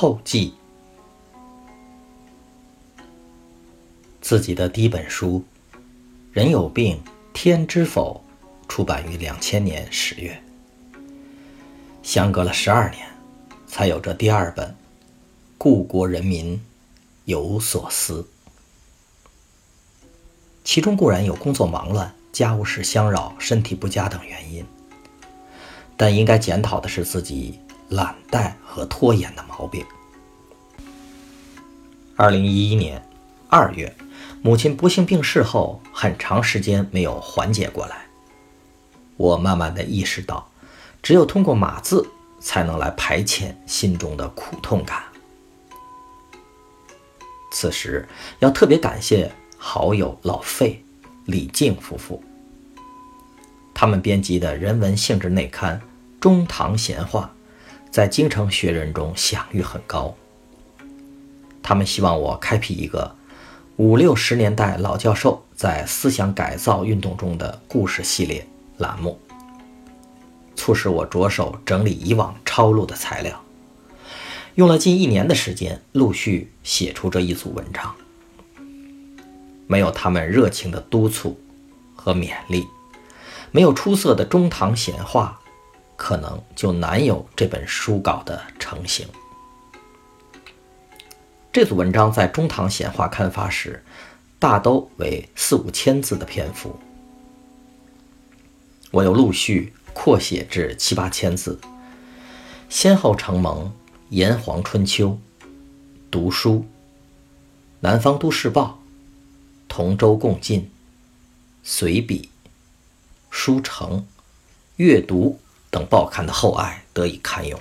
后记。自己的第一本书《人有病天知否》出版于两千年十月，相隔了十二年，才有这第二本《故国人民有所思》。其中固然有工作忙乱、家务事相扰、身体不佳等原因，但应该检讨的是自己懒怠和拖延的毛病。二零一一年二月。母亲不幸病逝后，很长时间没有缓解过来。我慢慢的意识到，只有通过码字，才能来排遣心中的苦痛感。此时要特别感谢好友老费、李静夫妇，他们编辑的人文性质内刊《中堂闲话》，在京城学人中享誉很高。他们希望我开辟一个。五六十年代老教授在思想改造运动中的故事系列栏目，促使我着手整理以往抄录的材料，用了近一年的时间，陆续写出这一组文章。没有他们热情的督促和勉励，没有出色的中堂闲话，可能就难有这本书稿的成型。这组文章在中唐闲话刊发时，大都为四五千字的篇幅。我又陆续扩写至七八千字，先后承蒙《炎黄春秋》、读书、《南方都市报》、《同舟共进》、随笔、书城、阅读等报刊的厚爱，得以堪用。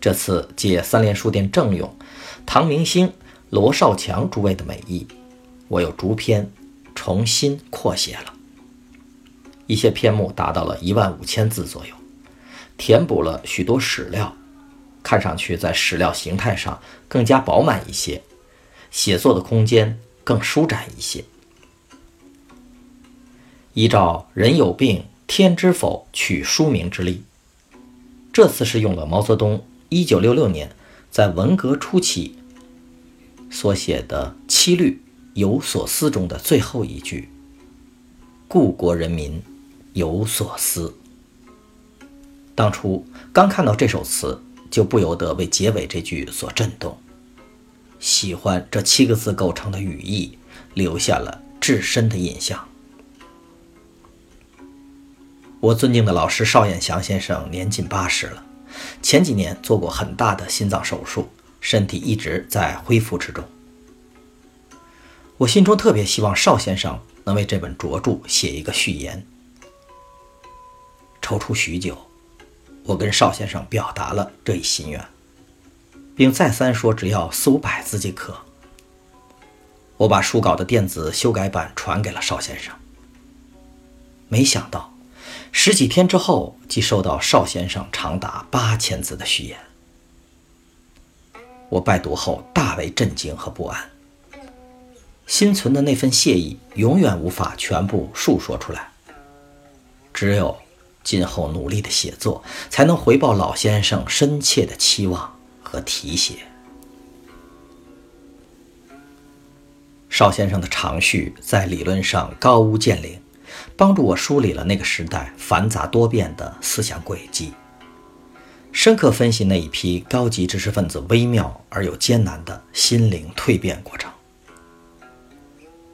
这次借三联书店郑勇。唐明星、罗少强诸位的美意，我又逐篇重新扩写了一些篇目，达到了一万五千字左右，填补了许多史料，看上去在史料形态上更加饱满一些，写作的空间更舒展一些。依照“人有病天知否”取书名之例，这次是用了毛泽东一九六六年。在文革初期所写的《七律有所思》中的最后一句“故国人民有所思”，当初刚看到这首词，就不由得为结尾这句所震动，喜欢这七个字构成的语义，留下了至深的印象。我尊敬的老师邵彦祥先生年近八十了。前几年做过很大的心脏手术，身体一直在恢复之中。我心中特别希望邵先生能为这本拙著写一个序言。踌躇许久，我跟邵先生表达了这一心愿，并再三说只要四五百字即可。我把书稿的电子修改版传给了邵先生，没想到。十几天之后，即收到邵先生长达八千字的序言。我拜读后大为震惊和不安，心存的那份谢意永远无法全部述说出来。只有今后努力的写作，才能回报老先生深切的期望和提携。邵先生的长序在理论上高屋建瓴。帮助我梳理了那个时代繁杂多变的思想轨迹，深刻分析那一批高级知识分子微妙而又艰难的心灵蜕变过程。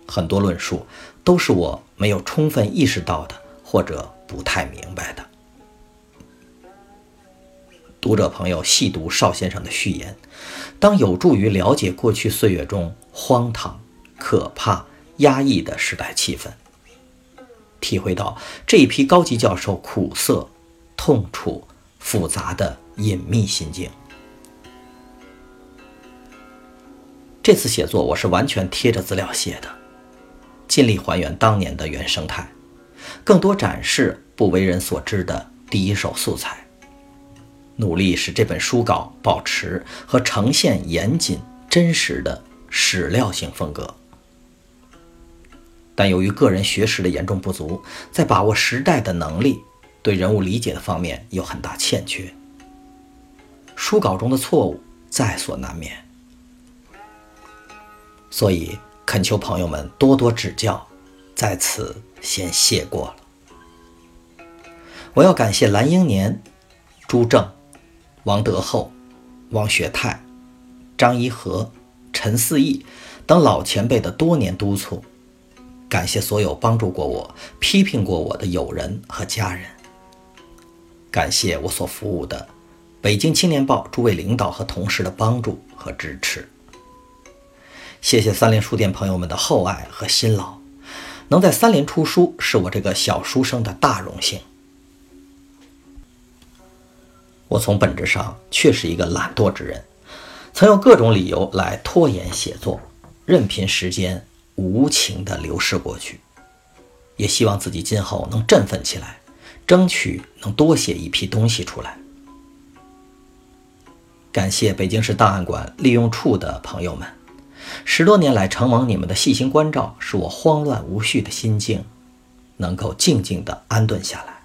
很多论述都是我没有充分意识到的，或者不太明白的。读者朋友细读邵先生的序言，当有助于了解过去岁月中荒唐、可怕、压抑的时代气氛。体会到这一批高级教授苦涩、痛楚、复杂的隐秘心境。这次写作我是完全贴着资料写的，尽力还原当年的原生态，更多展示不为人所知的第一手素材，努力使这本书稿保持和呈现严谨真实的史料性风格。但由于个人学识的严重不足，在把握时代的能力、对人物理解的方面有很大欠缺。书稿中的错误在所难免。所以恳求朋友们多多指教，在此先谢过了。我要感谢蓝英年、朱正、王德厚、王学泰、张一和、陈四义等老前辈的多年督促，感谢所有帮助过我、批评过我的友人和家人，感谢我所服务的《北京青年报》诸位领导和同事的帮助和支持。谢谢三联书店朋友们的厚爱和辛劳，能在三联出书是我这个小书生的大荣幸。我从本质上却是一个懒惰之人，曾用各种理由来拖延写作，任凭时间无情地流逝过去。也希望自己今后能振奋起来，争取能多写一批东西出来。感谢北京市档案馆利用处的朋友们，十多年来承蒙你们的细心关照，使我慌乱无序的心境能够静静地安顿下来。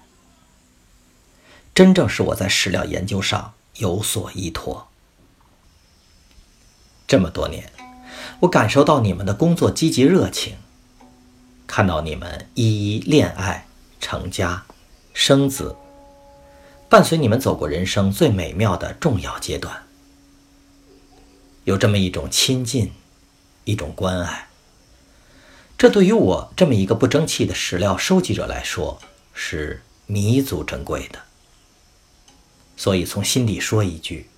真正是我在史料研究上有所依托。这么多年，我感受到你们的工作积极热情，看到你们一一恋爱、成家、生子，伴随你们走过人生最美妙的重要阶段，有这么一种亲近，一种关爱。这对于我这么一个不争气的史料收集者来说，是弥足珍贵的。所以，从心底说一句：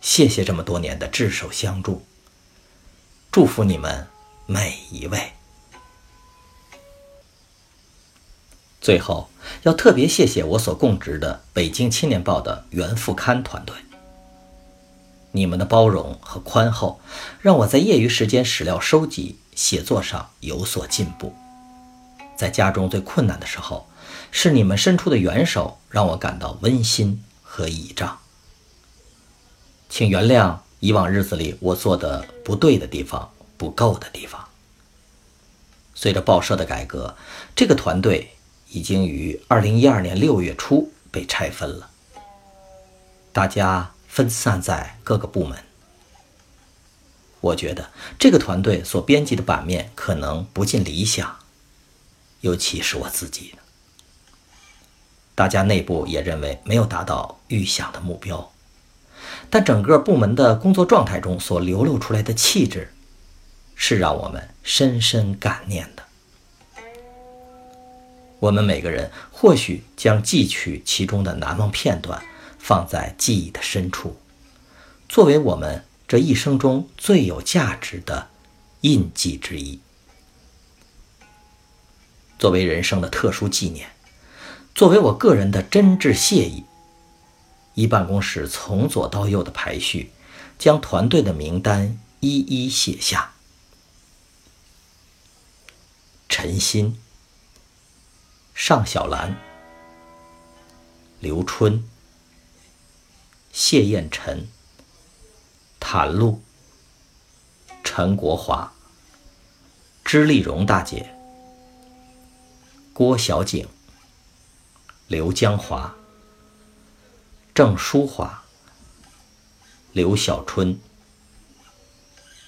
谢谢这么多年的执手相助，祝福你们每一位。最后，要特别谢谢我所供职的《北京青年报》的原副刊团队，你们的包容和宽厚，让我在业余时间史料收集、写作上有所进步。在家中最困难的时候。是你们伸出的援手，让我感到温馨和倚仗。请原谅以往日子里我做的不对的地方、不够的地方。随着报社的改革，这个团队已经于二零一二年六月初被拆分了，大家分散在各个部门。我觉得这个团队所编辑的版面可能不尽理想，尤其是我自己。大家内部也认为没有达到预想的目标，但整个部门的工作状态中所流露出来的气质，是让我们深深感念的。我们每个人或许将汲取其中的难忘片段，放在记忆的深处，作为我们这一生中最有价值的印记之一，作为人生的特殊纪念。作为我个人的真挚谢意，一办公室从左到右的排序，将团队的名单一一写下：陈鑫、尚小兰、刘春、谢燕晨、谭露、陈国华、支丽蓉大姐、郭小景。刘江华、郑淑华、刘小春、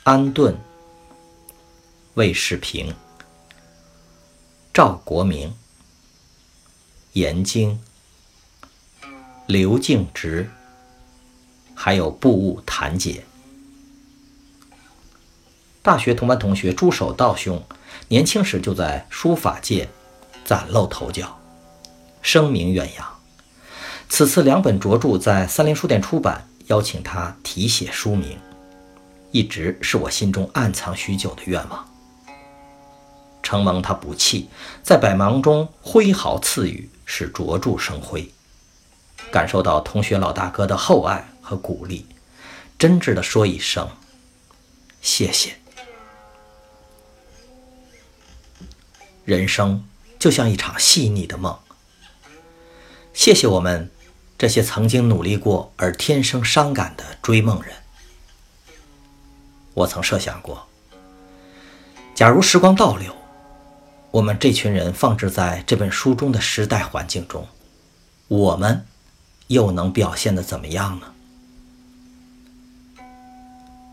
安顿、魏世平、赵国明、严晶、刘敬植，还有布务谭姐。大学同班同学朱守道兄，年轻时就在书法界崭露头角。声名远扬。此次两本着著在三联书店出版，邀请他题写书名，一直是我心中暗藏许久的愿望。承蒙他不弃，在百忙中挥毫赐予，使着著生辉。感受到同学老大哥的厚爱和鼓励，真挚地说一声谢谢。人生就像一场细腻的梦。谢谢我们这些曾经努力过而天生伤感的追梦人。我曾设想过，假如时光倒流，我们这群人放置在这本书中的时代环境中，我们又能表现的怎么样呢？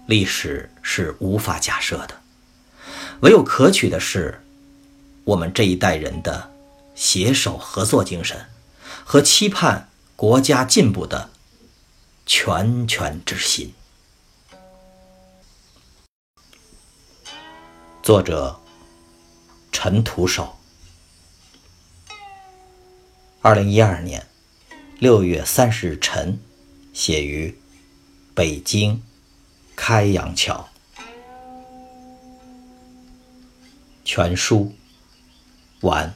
历史是无法假设的，唯有可取的是我们这一代人的携手合作精神和期盼国家进步的拳拳之心。作者：陈独守。二零一二年六月三十日晨，写于北京开阳桥。全书完。